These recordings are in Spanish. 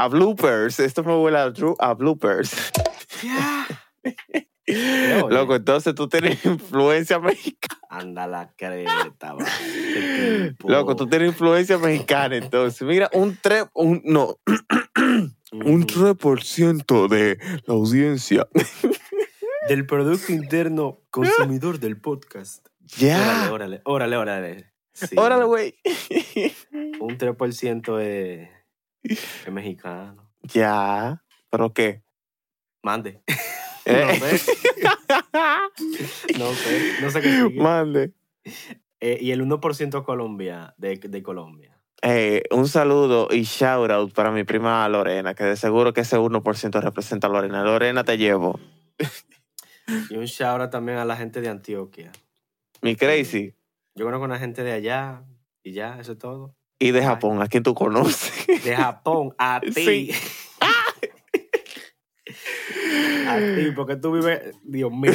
a bloopers. Esto me huele a, a bloopers. Ya. Loco, entonces tú tienes influencia mexicana. Anda la creta. Loco, tú tienes influencia mexicana. Entonces, mira, un 3, un, no, un Ujú. 3% de la audiencia. Del Producto Interno Consumidor del podcast. Ya. Órale, órale, órale, órale. Órale, güey. Un 3% es, es mexicano. Ya. ¿Pero qué? Mande. Eh. No sé. No sé. No sé qué sigue. Mande. Eh, y el 1% Colombia, de, de Colombia. Eh, un saludo y shout out para mi prima Lorena, que de seguro que ese 1% representa a Lorena. Lorena, te llevo. Y un shout out también a la gente de Antioquia. Mi crazy. Yo conozco a una gente de allá y ya, eso es todo. Y de Japón, a quien tú conoces. De Japón, a ti. Sí. a ti, porque tú vives, Dios mío.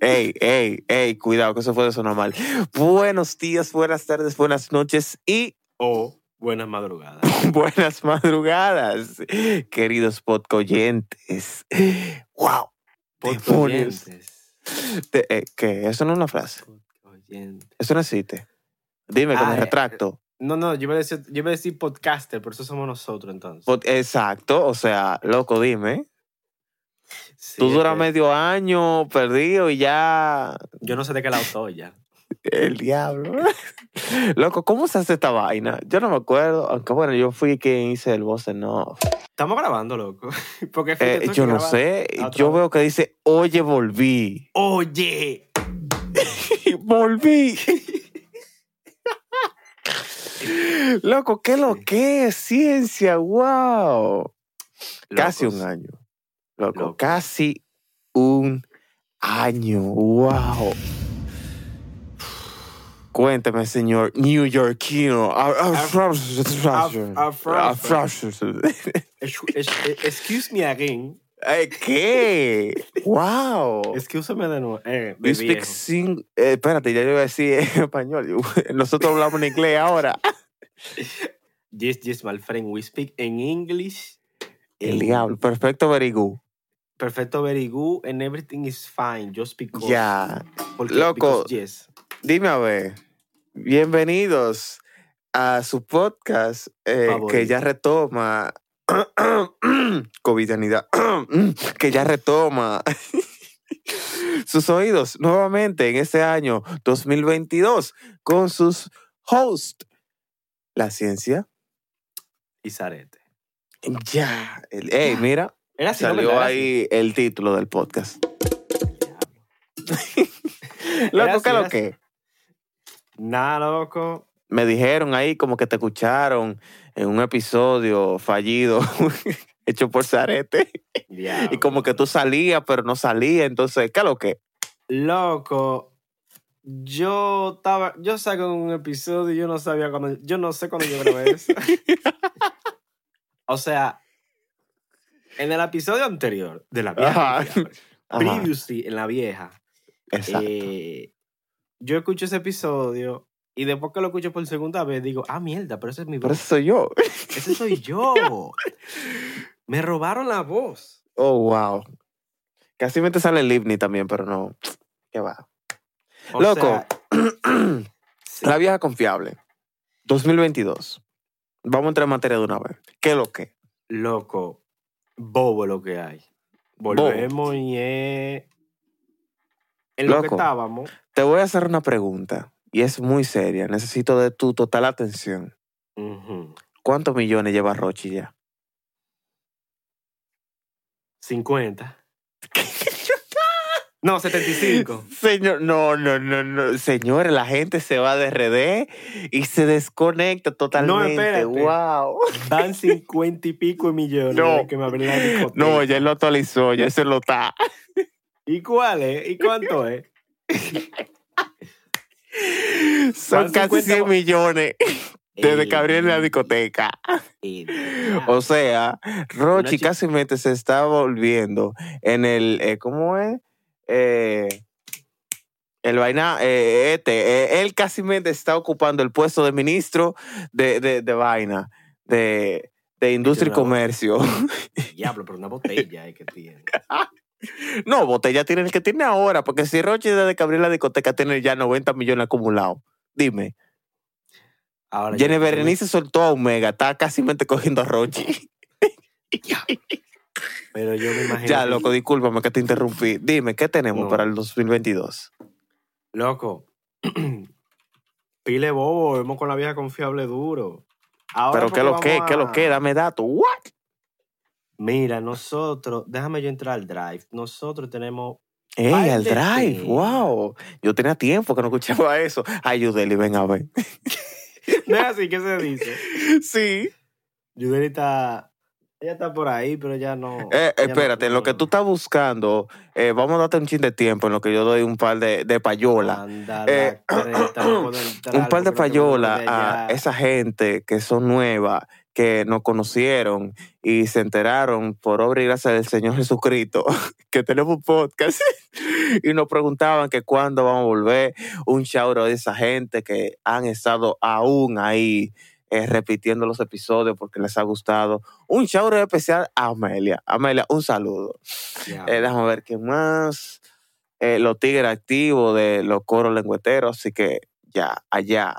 Ey, ey, ey, cuidado, que eso puede sonar mal. Buenos días, buenas tardes, buenas noches y O buenas madrugadas. buenas madrugadas, queridos podcoyentes. ¡Wow! Podcoyentes. Te- eh, ¿Qué? Eso no es una frase. Eso no existe. Dime que Ah, me eh, retracto. No, no, yo iba, a decir, yo iba a decir podcaster, por eso somos nosotros entonces. Pod- Exacto, o sea, loco, dime. Sí, Tú duras que medio año perdido y ya. Yo no sé de qué lado estoy ya. El diablo. Loco, ¿cómo se hace esta vaina? Yo no me acuerdo, aunque bueno, yo fui quien hice el voz en off. Estamos grabando, loco. Porque Eh, yo no sé, yo vez. veo que dice, oye, volví. Oye. volví. Loco, ¿qué lo que es? Ciencia, wow. Casi un año. Loco, Loco. casi un año. Wow. Cuénteme, señor New Yorkino. Ex- ex- Excuse me again. Eh, ¿Qué? ¡Wow! Excúsame de nuevo. Eh, You speak sing- eh, espérate, ya yo iba a decir en español. Nosotros hablamos en inglés ahora. Yes, yes, my friend. We speak in English. El in- diablo. Perfecto, very good. Perfecto, very good, and everything is fine. Just because. Ya. Porque, Loco. because yes. Dime a ver. Bienvenidos a su podcast eh, que ya retoma. Covidianidad. que ya retoma. sus oídos nuevamente en este año 2022 con sus hosts. La ciencia. Y Zarete. Ya. Ey, mira. Era así, ¿no? Salió ahí el título del podcast. Loco, ¿qué lo que? Nada, loco. Me dijeron ahí como que te escucharon en un episodio fallido hecho por Zarete. Y como que tú salías, pero no salías. Entonces, ¿qué es lo que? Loco. Yo estaba. Yo saco un episodio y yo no sabía cuando. Yo no sé cuándo yo grabé eso. o sea. En el episodio anterior de la vieja. Ajá. confiable, Ajá, Previously, en la vieja. exacto. eh, yo escucho ese episodio y después que lo escucho por segunda vez digo, ah, mierda, pero ese es mi voz. eso soy yo. Ese soy yo. Me robaron la voz. Oh, wow. Casi me te sale el Livni también, pero no. ¿Qué va? O Loco. sea, sí. La vieja confiable. 2022. Vamos a entrar en materia de una vez. ¿Qué es lo que? Loco, bobo lo que hay. Volvemos y es... En lo que estábamos. Te voy a hacer una pregunta y es muy seria. Necesito de tu total atención. ¿Cuántos millones lleva Rochi ya? 50. No, 75. Señor, no, no, no, no. Señores, la gente se va de RD y se desconecta totalmente. espérate. wow. Van 50 y pico de millones No. que me. No, ya él lo actualizó, ya se lo está. ¿Y cuál es? ¿Y cuánto es? Son casi 50 100 millones desde que abrieron la Eh, discoteca. O sea, Rochi casi se está volviendo en el, eh, ¿cómo es? Eh, El vaina, eh, este, él casi está ocupando el puesto de ministro de, de, de vaina, de, de industria y comercio. Diablo, pero una botella es que tiene. No, botella tiene el que tiene ahora, porque si Roche desde que abrió la discoteca tiene ya 90 millones acumulados. Dime, Ahora, Jenny Berenice soltó a Omega, está casi cogiendo a Rochi. Pero yo me imagino. Ya, loco, discúlpame que te interrumpí. Dime, ¿qué tenemos No. para el 2022? Loco. Pile bobo, vemos con la vieja confiable duro. Ahora Pero ¿qué lo que? vamos ¿Qué lo a- que? Dame datos. ¿What? Mira, nosotros, déjame yo entrar al drive. Nosotros tenemos. Ey, de drive, wow. Yo tenía tiempo que no escuchaba eso. Ay, Yudeli, ven a ver. No es así que se dice. Sí. Yudeli está. Ella está por ahí, pero ya no. Eh, no- espérate, en lo que tú estás buscando, eh, vamos a darte un chin de tiempo en lo que yo doy un par de, de payola. Eh, un par de payola a esa gente que son nuevas, que nos conocieron y se enteraron por obra y gracia del Señor Jesucristo que tenemos un podcast y nos preguntaban que cuándo vamos a volver. Un shout out de esa gente que han estado aún ahí eh, repitiendo los episodios porque les ha gustado. Un shout out especial a Amelia. Amelia, un saludo. Ya. Eh, déjame ver qué más. Eh, los tigres activos de los coros lengüeteros. Así que ya, allá.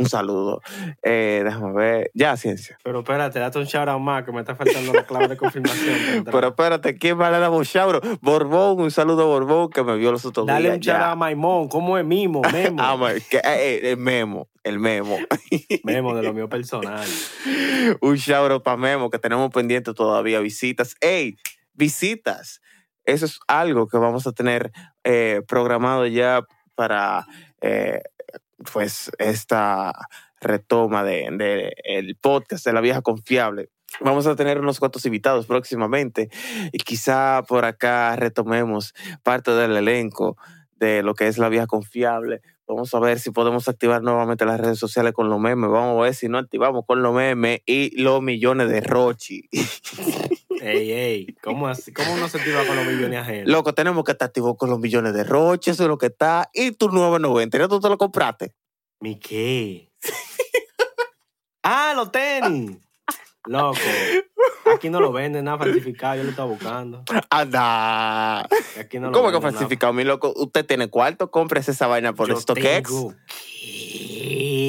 Un saludo. Eh, déjame ver. Ya, ciencia. Pero espérate, date un shout out más que me está faltando la clave de confirmación. Pero espérate, ¿quién va a dar un shout out? Borbón, un saludo a Borbón que me vio los otros Dale días. un shout out a Maimón. ¿Cómo es Mimo? Memo. Ah, que- eh, eh, el memo, el memo. Memo de lo mío personal. un shout out para Memo que tenemos pendiente todavía visitas. ¡Ey! Visitas. Eso es algo que vamos a tener eh, programado ya para eh, pues esta retoma de, de el podcast de la vieja confiable. Vamos a tener unos cuantos invitados próximamente y quizá por acá retomemos parte del elenco de lo que es la vieja confiable. Vamos a ver si podemos activar nuevamente las redes sociales con los memes. Vamos a ver si no activamos con los memes y los millones de Rochi. Ey, ey. ¿Cómo, así? ¿Cómo uno se tira con los millones ajenos? Loco, tenemos que estar activos con los millones de Rochi, eso es lo que está. Y tu 990, ¿ya tú te lo compraste? ¿Mi qué? ah, los tenis. Loco. Aquí no lo venden nada falsificado. Yo lo estaba buscando. Anda. Aquí no lo ¿Cómo que nada. falsificado, mi loco? Usted tiene cuarto, cómprese esa vaina por Yo StockX. tengo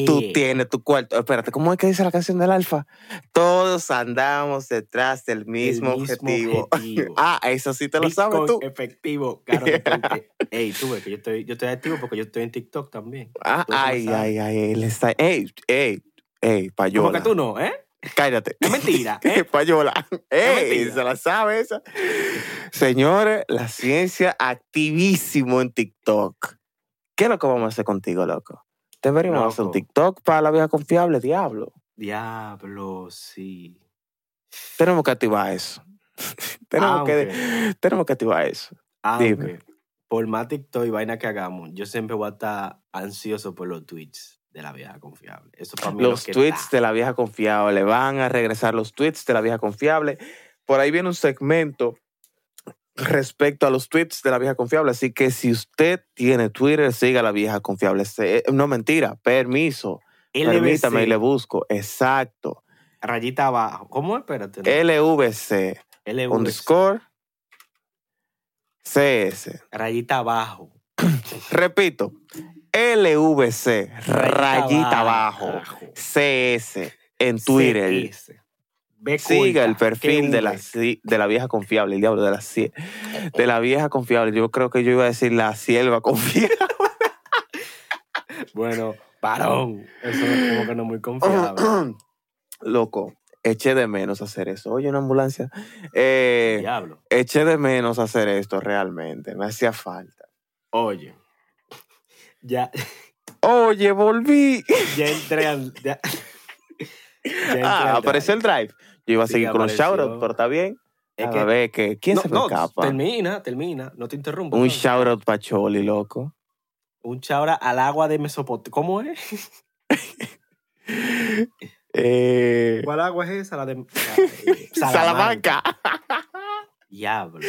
Tú tienes tu cuarto. Espérate, ¿cómo es que dice la canción del Alfa? Todos andamos detrás del mismo, mismo objetivo. objetivo. ah, eso sí te lo sabes Bitcoin tú. efectivo. Claro, ey, tú ves que yo estoy, yo estoy activo porque yo estoy en TikTok también. Ah, ay, ay, ay, él está. Ey, ey, ey, Como payola. que tú no, ¿eh? Cállate. Es mentira, ¿eh? Payola. Ey, se la sabe esa. Señores, la ciencia activísimo en TikTok. ¿Qué es lo que vamos a hacer contigo, loco? Deberíamos Loco. hacer un TikTok para la vieja confiable, diablo. Diablo, sí. Tenemos que activar eso. tenemos, Aunque, que, tenemos que activar eso. aunque, por más TikTok y vaina que hagamos, yo siempre voy a estar ansioso por los tweets de la vieja confiable. Eso para mí es lo Los que tweets de la vieja confiable. Van a regresar los tweets de la vieja confiable. Por ahí viene un segmento respecto a los tweets de la vieja confiable. Así que si usted tiene Twitter, siga a la vieja confiable. No mentira, permiso. Permítame y le busco. Exacto. rayita abajo. ¿Cómo? Espérate. LVC LVC, underscore CS. Rayita abajo. Repito, LVC rayita abajo CS en Twitter. CS. Siga el perfil de la, de la vieja confiable, el diablo de la, de la vieja confiable. Yo creo que yo iba a decir la sierva confiable. Bueno, varón. Eso es como que no es muy confiable. Loco, eché de menos hacer eso. Oye, una ambulancia. Eh, Diablo. eché de menos hacer esto realmente. Me hacía falta. Oye. Ya, Oye, volví. ya entré al. Ya, ya entré Ah, al apareció el drive. Yo iba a Sí, seguir con apareció. shoutouts, pero está bien. Es a que- ver, que, ¿quién no, se me no, escapa? Termina, termina. No te interrumpo. Un no. shoutout para Choli, loco. Un chaura al agua de Mesopotamia. ¿Cómo es? Eh, ¿Cuál agua es esa? La de. eh, Salamanca. Diablo.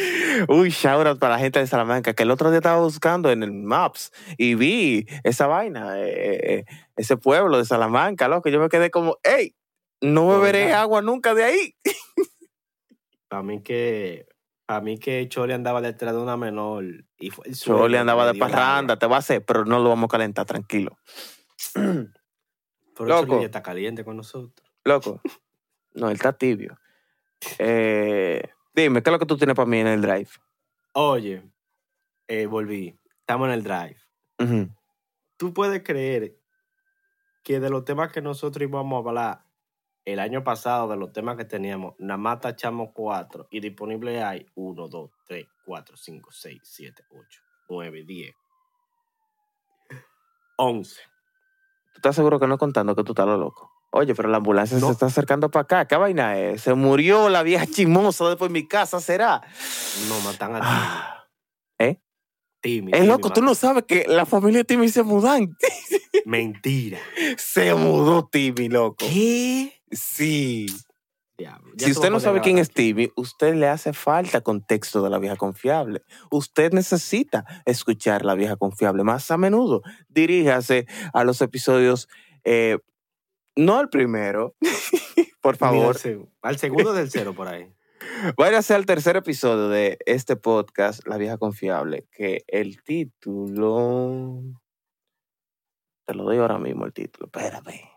Un shout out para la gente de Salamanca, que el otro día estaba buscando en el Maps y vi esa vaina, eh, ese pueblo de Salamanca, loco. Yo me quedé como, hey, no beberé agua nunca de ahí. Para mí que. Para mí que Chole andaba detrás de una menor. Y fue el Chole andaba de parranda, te va a hacer, pero no lo vamos a calentar, tranquilo. Pero Loco. Chole ya está caliente con nosotros. Loco, no, él está tibio. Eh, dime, ¿qué es lo que tú tienes para mí en el drive? Oye, eh, volví. Estamos en el drive. ¿Tú puedes creer que de los temas que nosotros íbamos a hablar el año pasado, de los temas que teníamos, nada más tachamos cuatro y disponible hay uno, dos, tres, cuatro, cinco, seis, siete, ocho, nueve, diez, once. ¿Tú estás seguro que no contando que tú estás lo loco? Oye, pero la ambulancia No. se está acercando para acá. ¿Qué vaina es? Se murió la vieja chimosa después de mi casa, ¿será? No, matan a Ah, Timmy. Timmy. es Timmy loco, tú no sabes que la familia de Timmy se mudan. Mentira. se mudó Timmy, loco. ¿Qué? Sí. Diablo. Si usted no sabe quién es Timmy, usted le hace falta contexto de la vieja confiable. Usted necesita escuchar la vieja confiable más a menudo. Diríjase a los episodios, eh, no al primero, por favor. al segundo del cero por ahí. Váyase al tercer episodio de este podcast, La Vieja Confiable, que el título... Te lo doy ahora mismo el título, espérame.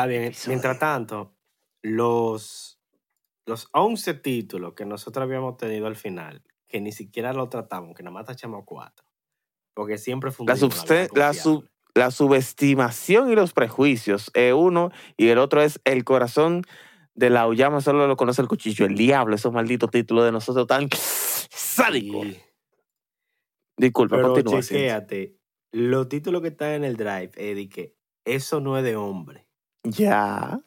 Está bien. Episodio. Mientras tanto, los, los 11 títulos que nosotros habíamos tenido al final, que ni siquiera lo tratamos, que nada más tachamos cuatro, porque siempre La, vieja la, sub- confiable. la subestimación y los prejuicios, es uno, y el otro es el corazón de la Uyama, solo lo conoce el cuchillo, el diablo, esos malditos títulos de nosotros tan sádicos. Y- Disculpa, Pero continúa. Chequéate, los títulos que están en el drive, Eddie, que eso no es de hombre. Ya.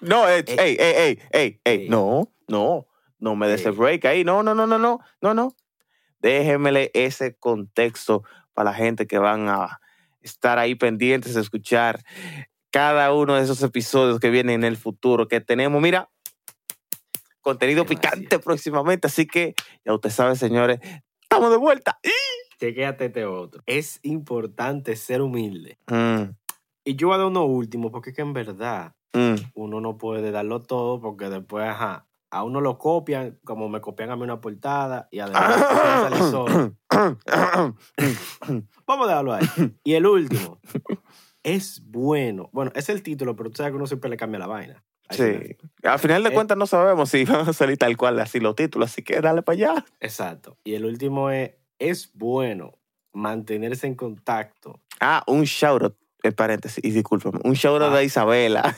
no, eh, Eh, ey, ey, ey, ey, ey, no, no, no me des el break ahí. No, no, no, no, no, no, no. Déjemele ese contexto para la gente que van a estar ahí pendientes de escuchar cada uno de esos episodios que vienen en el futuro, que tenemos, mira, contenido Demasiado. picante próximamente. Así que ya usted sabe, señores, estamos de vuelta. Chequéate este otro. Es importante ser humilde. Mm, Y yo voy a dar uno último, porque es que en verdad mm. uno no puede darlo todo, porque después, ajá, a uno lo copian, como me copian a mí una portada, y además solo. Vamos a dejarlo ahí. Y el último. Es bueno. Bueno, es el título, pero tú sabes que uno siempre le cambia la vaina. Final. Sí. Al final de Eh. cuentas no sabemos si van a salir tal cual así los títulos, así que dale para allá. Exacto. Y el último es, es bueno mantenerse en contacto. Ah, un shout en paréntesis, y discúlpame, un shout out Ah. de Isabela.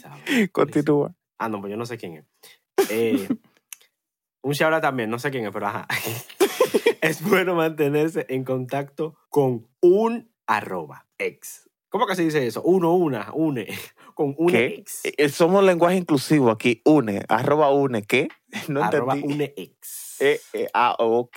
¿sabes? Continúa. Ah, no, pues yo no sé quién es. Eh, un shout out también, no sé quién es, pero ajá. es bueno mantenerse en contacto con un arroba ex. ¿Cómo que se dice eso? Uno, una, une. Con un ¿Qué? ex. Eh, Somos lenguaje inclusivo aquí, une, arroba une, ¿qué? No arroba entendí. une ex. Eh, eh, ah, ok,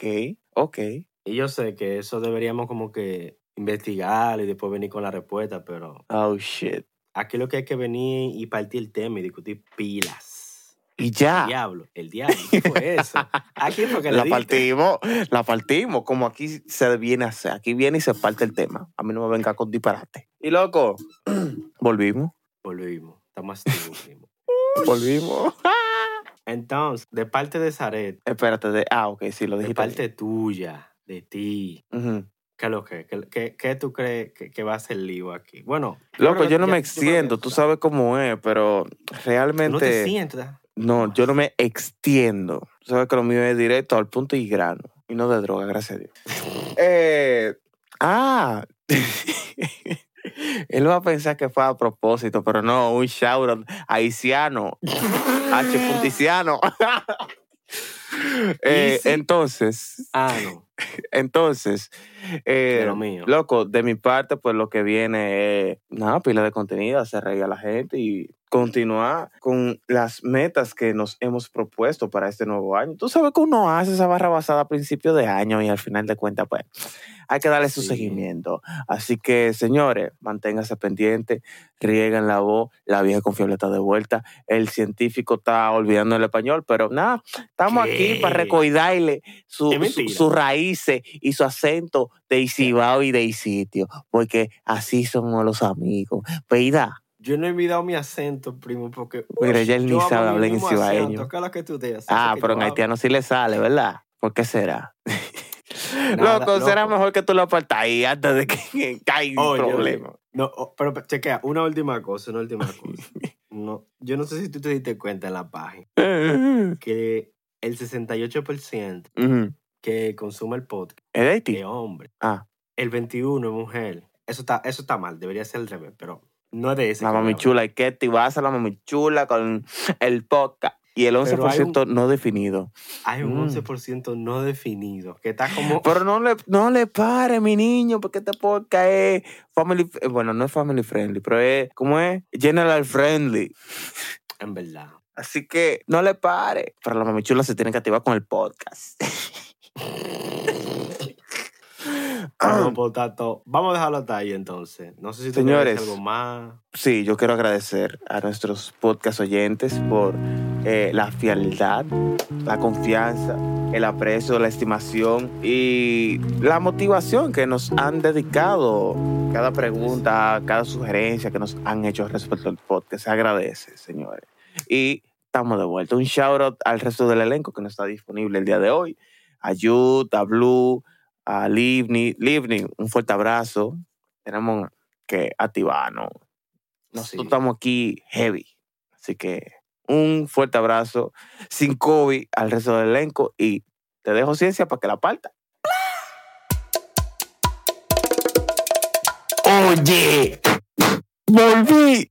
ok. Y yo sé que eso deberíamos como que investigar y después venir con la respuesta, pero Oh, shit. aquí lo que hay que venir y partir el tema y discutir pilas. Y ya, Diablo, el diablo, ¿qué fue eso? Aquí fue que la diste. partimos, la partimos, como aquí se viene a hacer, aquí viene y se parte el tema. A mí no me venga con disparate. Y loco, volvimos, Volvimos, estamos activos. volvimos. Entonces, de parte de Zaret, Espérate, de, ah, ok, sí, lo de dijiste. parte tuya, de ti, Ujú. ¿Qué es lo que? ¿Qué, qué, qué tú crees que, que va a ser lío aquí? Bueno, Loco, yo no ya- me extiendo, tú sabes cómo es, pero Tú No te realmente sientas. no, yo no me extiendo. Tú sabes que lo mío es directo al punto y grano, y no de droga, gracias a Dios. Eh, ah, él va a pensar que fue a propósito, pero no, un shout out haitiano, H. Punticiano. Eh, entonces, Ah, no. Entonces, eh, De lo mío. loco, de mi parte, pues lo que viene es nada, pila de contenido, hacer reír a la gente y continuar con las metas que nos hemos propuesto para este nuevo año. Tú sabes que uno hace esa barra basada a principio de año y al final de cuentas, pues hay que darle su Sí. seguimiento. Así que, señores, manténganse pendientes, riegan la voz, la vieja confiable está de vuelta, el científico está olvidando el español, pero nada, estamos ¿Qué? aquí para recordarle su, su- mentira. Raíces y su acento de Isibao y de Isitio, porque así somos los amigos. Peida, Yo no he olvidado mi acento, primo, porque. Mira, ya él ni sabe hablar en cibaeño. acento, ¿Qué es lo que tú dices? ah, pero en haitiano sí le sale, ¿verdad? ¿Por qué será? Nada, loco, será loco. mejor que tú lo apartas ahí antes de que caiga un problema. No, pero chequea, una última cosa, una última cosa. No, yo no sé si tú te diste cuenta en la página que el 68% Ujú. Que consume el podcast ¿Es de Haití? hombre. Ah, El 21 es mujer. Eso está, eso está mal, debería ser al revés, pero no es de ese. la mami hablamos. chula, hay que activarse a la mami chula con el podcast. Y el 11% no definido. Hay un Mm. 11% no definido, que está como... Pero no le, no le pare, mi niño, porque este podcast es family, bueno, no es family friendly, pero es, ¿cómo es? General friendly. En verdad. Así que no le pare. Pero la mami chula se tiene que activar con el podcast. Vamos, por tanto, vamos a dejarlo hasta ahí entonces. No sé si tú Señores. algo más. Sí, yo quiero agradecer a nuestros podcast oyentes por eh, la fidelidad, la confianza, el aprecio, la estimación y la motivación que nos han dedicado. Cada pregunta, cada sugerencia que nos han hecho respecto al podcast. Se agradece, señores. Y estamos de vuelta. Un shout out al resto del elenco que no está disponible el día de hoy. A Yud, a Blue, a Livni. Livni, un fuerte abrazo. Tenemos que activarnos. Nosotros Sí. estamos aquí heavy. Así que un fuerte abrazo. Sin COVID al resto del elenco. Y te dejo ciencia para que la parta. Oye, volví.